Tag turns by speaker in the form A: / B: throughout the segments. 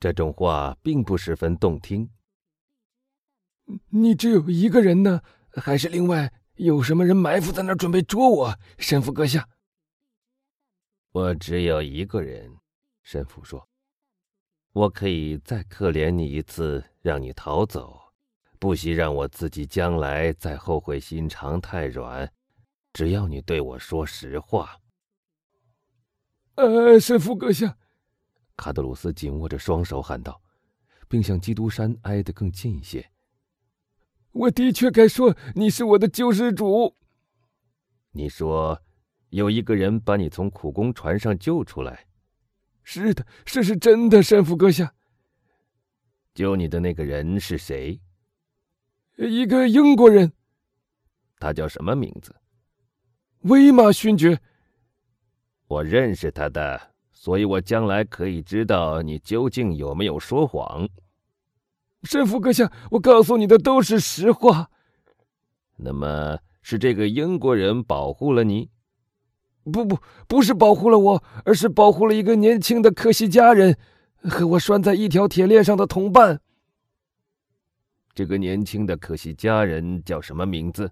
A: 这种话并不十分动听。
B: 你只有一个人呢，还是另外有什么人埋伏在那儿准备捉我？神父阁下，
A: 我只有一个人。神父说：“我可以再可怜你一次，让你逃走，不惜让我自己将来再后悔心肠太软。只要你对我说实话。”
B: 呃，神父阁下，
A: 卡德鲁斯紧握着双手喊道，并向基督山挨得更近一些。
B: 我的确该说你是我的救世主。
A: 你说，有一个人把你从苦工船上救出来。
B: 是的，这是真的，神父阁下。
A: 救你的那个人是谁？
B: 一个英国人。
A: 他叫什么名字？
B: 威马勋爵。
A: 我认识他的，所以我将来可以知道你究竟有没有说谎。
B: 神父阁下，我告诉你的都是实话。
A: 那么是这个英国人保护了你？
B: 不不，不是保护了我，而是保护了一个年轻的克西家人，和我拴在一条铁链上的同伴。
A: 这个年轻的科西家人叫什么名字？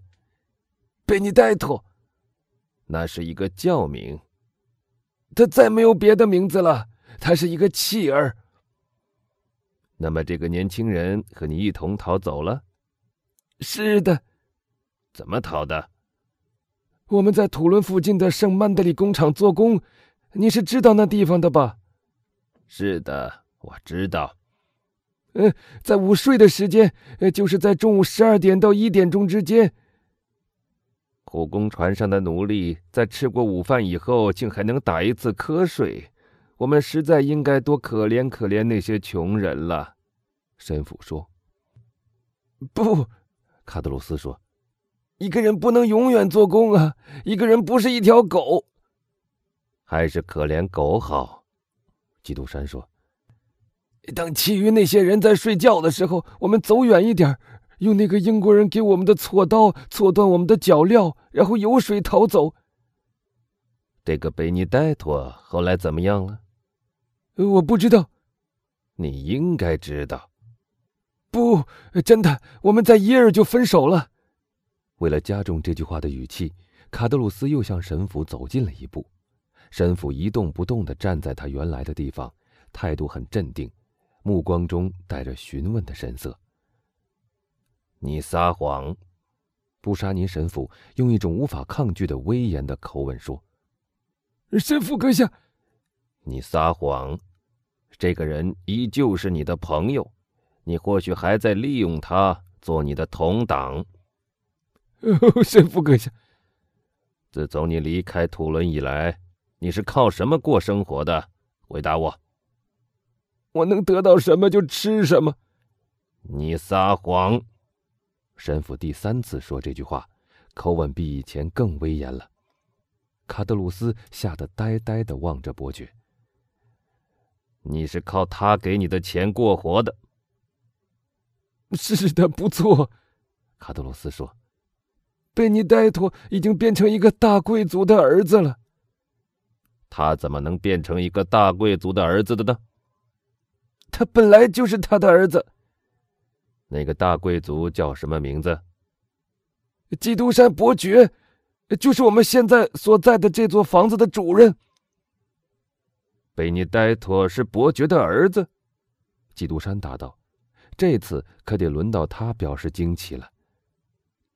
B: 贝尼戴托。
A: 那是一个教名。
B: 他再没有别的名字了。他是一个弃儿。
A: 那么，这个年轻人和你一同逃走了？
B: 是的。
A: 怎么逃的？
B: 我们在土伦附近的圣曼德里工厂做工，你是知道那地方的吧？
A: 是的，我知道。
B: 呃，在午睡的时间，呃，就是在中午十二点到一点钟之间。
A: 苦工船上的奴隶在吃过午饭以后，竟还能打一次瞌睡。我们实在应该多可怜可怜那些穷人了，神父说。
B: 不，
A: 卡德鲁斯说，
B: 一个人不能永远做工啊！一个人不是一条狗，
A: 还是可怜狗好。基督山说。
B: 等其余那些人在睡觉的时候，我们走远一点，用那个英国人给我们的锉刀锉断我们的脚镣，然后游水逃走。
A: 这个贝尼戴托后来怎么样了？
B: 我不知道，
A: 你应该知道。
B: 不，真的，我们在一儿就分手了。
A: 为了加重这句话的语气，卡德鲁斯又向神父走近了一步。神父一动不动的站在他原来的地方，态度很镇定，目光中带着询问的神色。你撒谎，布沙尼神父用一种无法抗拒的威严的口吻说：“
B: 神父阁下。”
A: 你撒谎，这个人依旧是你的朋友，你或许还在利用他做你的同党。
B: 神父阁下，
A: 自从你离开土伦以来，你是靠什么过生活的？回答我。
B: 我能得到什么就吃什么。
A: 你撒谎！神父第三次说这句话，口吻比以前更威严了。卡德鲁斯吓得呆呆地望着伯爵。你是靠他给你的钱过活的。
B: 是的，不错，
A: 卡德鲁斯说。
B: 贝尼戴托已经变成一个大贵族的儿子了。
A: 他怎么能变成一个大贵族的儿子的呢？
B: 他本来就是他的儿子。
A: 那个大贵族叫什么名字？
B: 基督山伯爵，就是我们现在所在的这座房子的主人。
A: 贝尼戴托是伯爵的儿子，基督山答道：“这次可得轮到他表示惊奇了。”“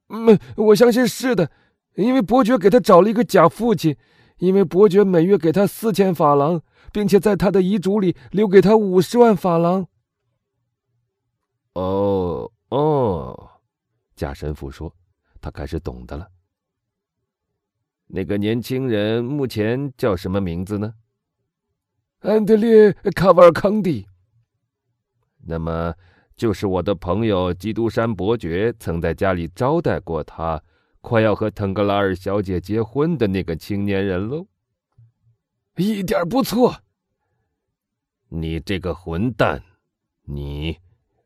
B: 嗯，我相信是的，因为伯爵给他找了一个假父亲，因为伯爵每月给他四千法郎，并且在他的遗嘱里留给他五十万法郎。”“
A: 哦哦，假神父说，他开始懂得了。那个年轻人目前叫什么名字呢？”
B: 安德烈·卡瓦尔康蒂，
A: 那么就是我的朋友基督山伯爵曾在家里招待过他，快要和腾格拉尔小姐结婚的那个青年人喽。
B: 一点不错。
A: 你这个混蛋，你，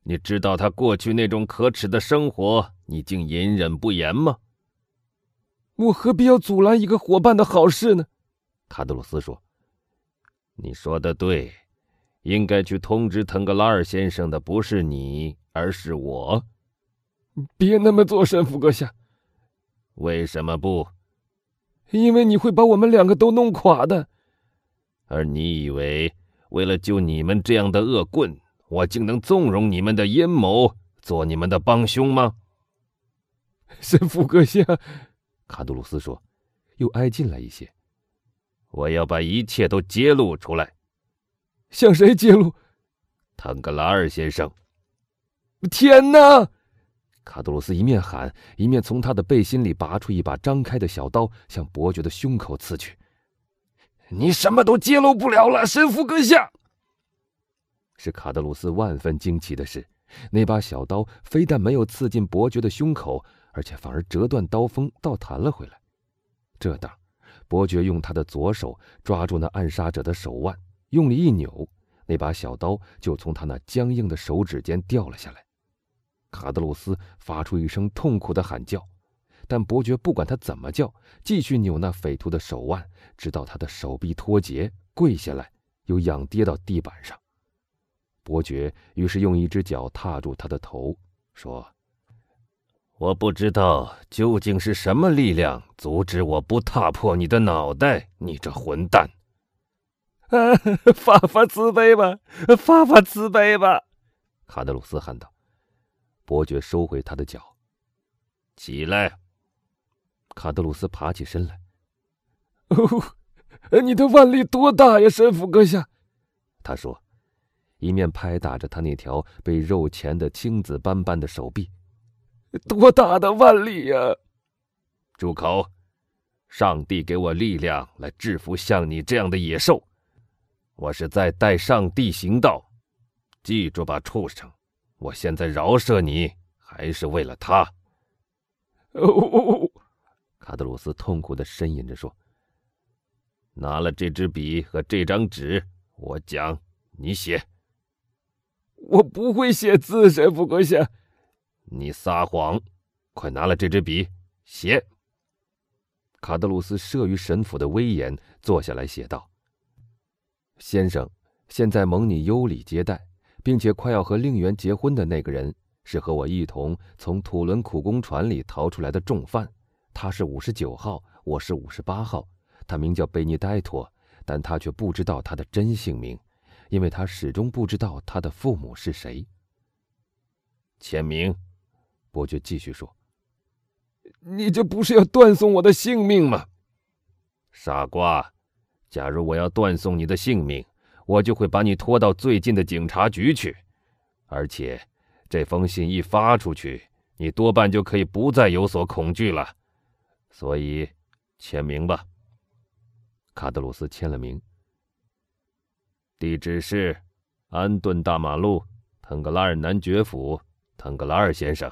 A: 你知道他过去那种可耻的生活，你竟隐忍不言吗？
B: 我何必要阻拦一个伙伴的好事呢？
A: 卡德鲁斯说。你说的对，应该去通知腾格拉尔先生的不是你，而是我。
B: 别那么做，神父阁下。
A: 为什么不？
B: 因为你会把我们两个都弄垮的。
A: 而你以为为了救你们这样的恶棍，我竟能纵容你们的阴谋，做你们的帮凶吗？
B: 神父阁下，
A: 卡杜鲁斯说，又挨近了一些。我要把一切都揭露出来。
B: 向谁揭露？
A: 腾格拉尔先生。
B: 天哪！
A: 卡杜鲁斯一面喊，一面从他的背心里拔出一把张开的小刀，向伯爵的胸口刺去。
B: 你什么都揭露不了了，神父阁下。
A: 是卡德鲁斯万分惊奇的是，那把小刀非但没有刺进伯爵的胸口，而且反而折断刀锋，倒弹了回来。这当，伯爵用他的左手抓住那暗杀者的手腕，用力一扭，那把小刀就从他那僵硬的手指间掉了下来。卡德鲁斯发出一声痛苦的喊叫，但伯爵不管他怎么叫，继续扭那匪徒的手腕，直到他的手臂脱节，跪下来，又仰跌到地板上。伯爵于是用一只脚踏住他的头，说：“我不知道究竟是什么力量阻止我不踏破你的脑袋，你这混蛋！”，
B: 发发慈悲吧，发发慈悲吧！
A: 卡德鲁斯喊道。伯爵收回他的脚，起来。卡德鲁斯爬起身来。
B: 哦，你的腕力多大呀，神父阁下？
A: 他说，一面拍打着他那条被肉钳的青紫斑斑的手臂。
B: 多大的腕力呀！
A: 住口！上帝给我力量来制服像你这样的野兽。我是在代上帝行道，记住吧，畜生！我现在饶赦你，还是为了他。
B: 哦，
A: 卡德鲁斯痛苦的呻吟着说：“拿了这支笔和这张纸，我讲，你写。
B: 我不会写字，神父阁下。
A: 你撒谎！快拿了这支笔，写。”卡德鲁斯慑于神父的威严，坐下来写道：“先生，现在蒙你优礼接待。”并且快要和令媛结婚的那个人，是和我一同从土伦苦工船里逃出来的重犯，他是五十九号，我是五十八号。他名叫贝尼戴托，但他却不知道他的真姓名，因为他始终不知道他的父母是谁。签名，伯爵继续说：“
B: 你这不是要断送我的性命吗？
A: 傻瓜！假如我要断送你的性命。”我就会把你拖到最近的警察局去，而且这封信一发出去，你多半就可以不再有所恐惧了。所以，签名吧。卡德鲁斯签了名。地址是安顿大马路，腾格拉尔男爵府，腾格拉尔先生。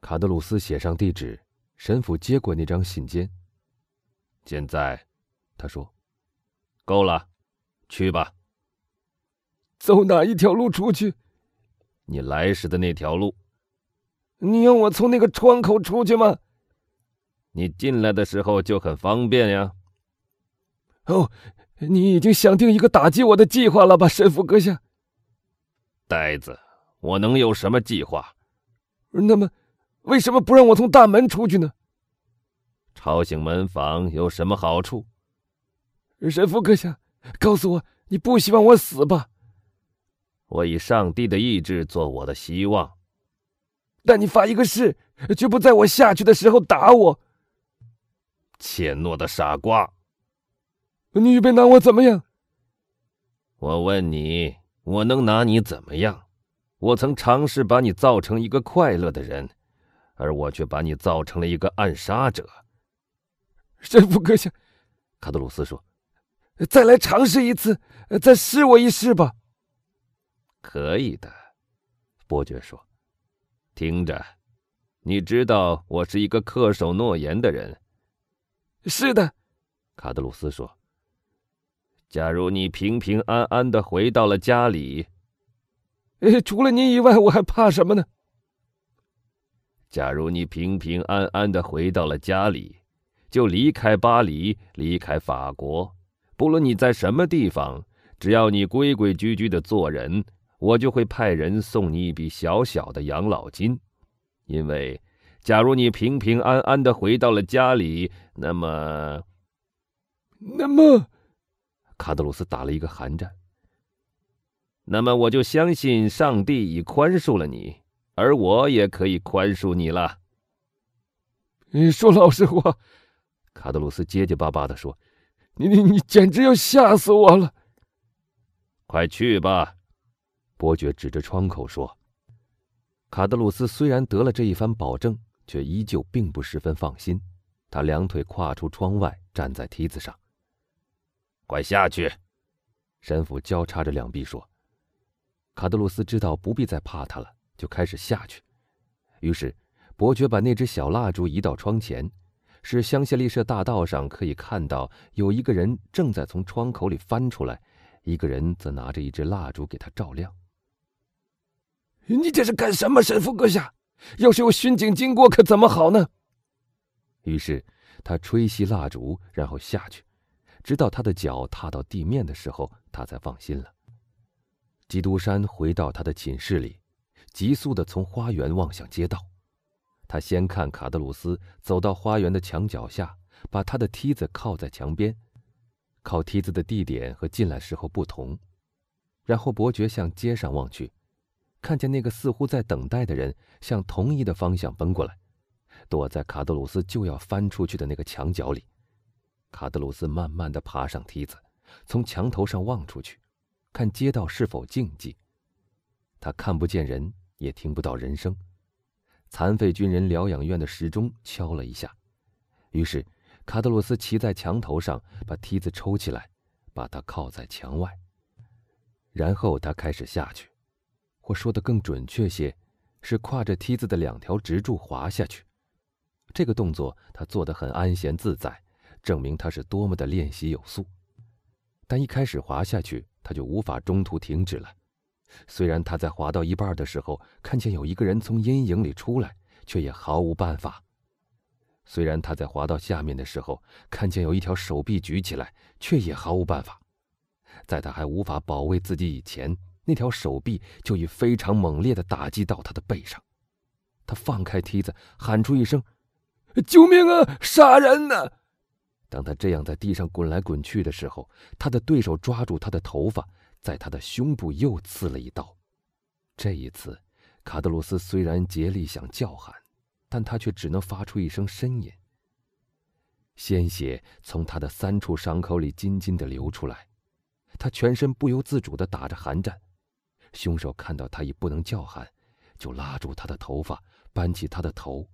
A: 卡德鲁斯写上地址，神父接过那张信笺。现在，他说：“够了，去吧。”
B: 走哪一条路出去？
A: 你来时的那条路。
B: 你要我从那个窗口出去吗？
A: 你进来的时候就很方便呀。
B: 哦，你已经想定一个打击我的计划了吧，神父阁下？
A: 呆子，我能有什么计划？
B: 那么，为什么不让我从大门出去呢？
A: 吵醒门房有什么好处？
B: 神父阁下，告诉我，你不希望我死吧？
A: 我以上帝的意志做我的希望，
B: 但你发一个誓，绝不在我下去的时候打我。
A: 怯懦的傻瓜！
B: 你预备拿我怎么样？
A: 我问你，我能拿你怎么样？我曾尝试把你造成一个快乐的人，而我却把你造成了一个暗杀者。
B: 神父阁下，
A: 卡德鲁斯说：“
B: 再来尝试一次，再试我一试吧。”
A: 可以的，伯爵说：“听着，你知道我是一个恪守诺言的人。”
B: 是的，
A: 卡德鲁斯说：“假如你平平安安的回到了家里，
B: 呃，除了您以外，我还怕什么呢？
A: 假如你平平安安的回到了家里，就离开巴黎，离开法国，不论你在什么地方。”只要你规规矩矩的做人，我就会派人送你一笔小小的养老金。因为，假如你平平安安的回到了家里，那么，
B: 那么，
A: 卡德鲁斯打了一个寒战。那么，我就相信上帝已宽恕了你，而我也可以宽恕你了。
B: 你说老实话，
A: 卡德鲁斯结结巴巴的说：“
B: 你你你简直要吓死我了！”
A: 快去吧，伯爵指着窗口说。卡德鲁斯虽然得了这一番保证，却依旧并不十分放心。他两腿跨出窗外，站在梯子上。快下去！神父交叉着两臂说。卡德鲁斯知道不必再怕他了，就开始下去。于是。伯爵把那只小蜡烛移到窗前，使香榭丽舍大道上可以看到有一个人正在从窗口里翻出来，一个人则拿着一支蜡烛给他照亮。
B: 你这是干什么，神父阁下？要是有巡警经过，可怎么好呢？
A: 于是他吹熄蜡烛，然后下去，直到他的脚踏到地面的时候，他才放心了。基督山回到他的寝室里，急速地从花园望向街道。他先看卡德鲁斯走到花园的墙脚下，把他的梯子靠在墙边，靠梯子的地点和进来时候不同。然后伯爵向街上望去，看见那个似乎在等待的人向同一的方向奔过来，躲在卡德鲁斯就要翻出去的那个墙角里。卡德鲁斯慢慢的爬上梯子，从墙头上望出去，看街道是否静寂。他看不见人，也听不到人声。残废军人疗养院的时钟敲了一下，于是卡德鲁斯骑在墙头上，把梯子抽起来，把它靠在墙外。然后他开始下去，或说的更准确些，是跨着梯子的两条直柱滑下去。这个动作他做得很安闲自在，证明他是多么的练习有素。但一开始滑下去，他就无法中途停止了。虽然他在滑到一半的时候看见有一个人从阴影里出来，却也毫无办法。虽然他在滑到下面的时候看见有一条手臂举起来，却也毫无办法。在他还无法保卫自己以前，那条手臂就已非常猛烈的打击到他的背上。他放开梯子，喊出一声：“
B: 救命啊！杀人呢！”
A: 当他这样在地上滚来滚去的时候，他的对手抓住他的头发。在他的胸部又刺了一刀。这一次，卡德鲁斯虽然竭力想叫喊，但他却只能发出一声呻吟。鲜血从他的三处伤口里津津的流出来，他全身不由自主的打着寒战。凶手看到他已不能叫喊，就拉住他的头发，扳起他的头。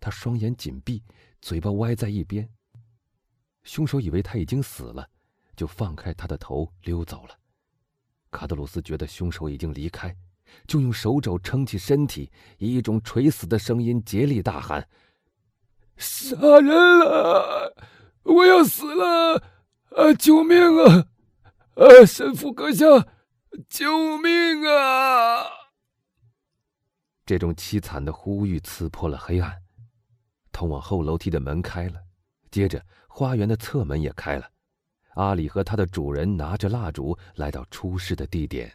A: 他双眼紧闭，嘴巴歪在一边。凶手以为他已经死了，就放开他的头溜走了。卡德鲁斯觉得凶手已经离开，就用手肘撑起身体，以一种垂死的声音竭力大喊：“
B: 杀人了！我要死了！啊，救命啊！啊，神父阁下，救命啊！”
A: 这种凄惨的呼吁刺破了黑暗。通往后楼梯的门开了，接着花园的侧门也开了。阿里和他的主人拿着蜡烛来到出事的地点。